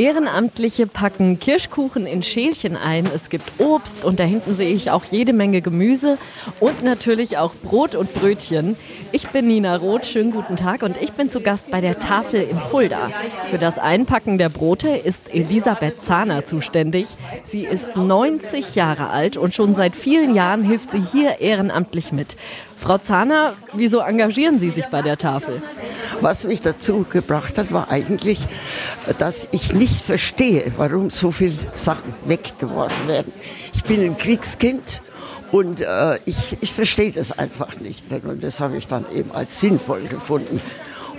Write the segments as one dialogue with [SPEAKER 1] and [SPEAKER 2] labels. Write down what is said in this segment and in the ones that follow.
[SPEAKER 1] Ehrenamtliche packen Kirschkuchen in Schälchen ein. Es gibt Obst und da hinten sehe ich auch jede Menge Gemüse und natürlich auch Brot und Brötchen. Ich bin Nina Roth, schönen guten Tag und ich bin zu Gast bei der Tafel in Fulda. Für das Einpacken der Brote ist Elisabeth Zahner zuständig. Sie ist 90 Jahre alt und schon seit vielen Jahren hilft sie hier ehrenamtlich mit. Frau Zahner, wieso engagieren Sie sich bei der Tafel?
[SPEAKER 2] Was mich dazu gebracht hat, war eigentlich, dass ich nicht verstehe, warum so viele Sachen weggeworfen werden. Ich bin ein Kriegskind und äh, ich, ich verstehe das einfach nicht. Und das habe ich dann eben als sinnvoll gefunden.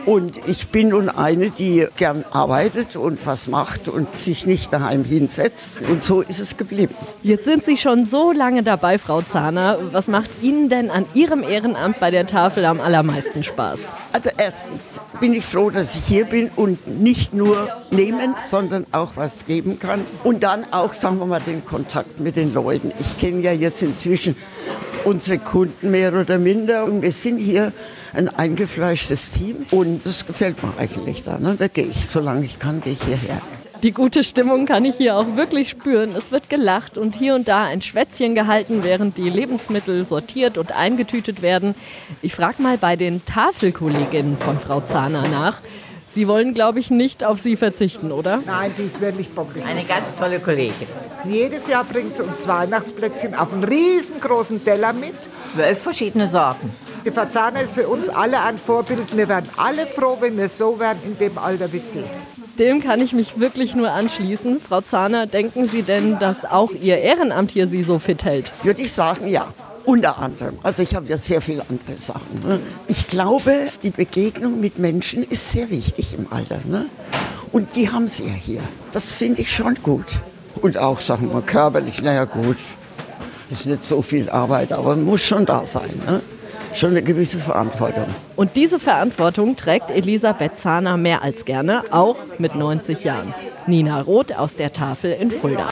[SPEAKER 2] Und ich bin nun eine, die gern arbeitet und was macht und sich nicht daheim hinsetzt. Und so ist es geblieben.
[SPEAKER 1] Jetzt sind Sie schon so lange dabei, Frau Zahner. Was macht Ihnen denn an Ihrem Ehrenamt bei der Tafel am allermeisten Spaß?
[SPEAKER 2] Also erstens bin ich froh, dass ich hier bin und nicht nur nehmen, sondern auch was geben kann. Und dann auch, sagen wir mal, den Kontakt mit den Leuten. Ich kenne ja jetzt inzwischen unsere Kunden mehr oder minder. Und wir sind hier ein eingefleischtes Team und das gefällt mir eigentlich da. Ne? Da gehe ich, solange ich kann, gehe ich hierher.
[SPEAKER 1] Die gute Stimmung kann ich hier auch wirklich spüren. Es wird gelacht und hier und da ein Schwätzchen gehalten, während die Lebensmittel sortiert und eingetütet werden. Ich frage mal bei den Tafelkolleginnen von Frau Zahner nach. Sie wollen, glaube ich, nicht auf sie verzichten, oder?
[SPEAKER 3] Nein, die ist wirklich bockig.
[SPEAKER 4] Eine ganz tolle Kollegin.
[SPEAKER 3] Jedes Jahr bringt sie uns Weihnachtsplätzchen auf einen riesengroßen Teller mit.
[SPEAKER 4] Zwölf verschiedene Sorten.
[SPEAKER 3] Die Verzahner ist für uns alle ein Vorbild. Wir werden alle froh, wenn wir so werden in dem Alter wie sie.
[SPEAKER 1] Dem kann ich mich wirklich nur anschließen. Frau Zahner, denken Sie denn, dass auch Ihr Ehrenamt hier Sie so fit hält?
[SPEAKER 2] Würde ich sagen, ja. Unter anderem. Also ich habe ja sehr viele andere Sachen. Ne? Ich glaube, die Begegnung mit Menschen ist sehr wichtig im Alter. Ne? Und die haben sie ja hier. Das finde ich schon gut. Und auch, sagen wir, körperlich, naja gut, ist nicht so viel Arbeit, aber muss schon da sein. Ne? Schon eine gewisse Verantwortung.
[SPEAKER 1] Und diese Verantwortung trägt Elisabeth Zahner mehr als gerne, auch mit 90 Jahren. Nina Roth aus der Tafel in Fulda.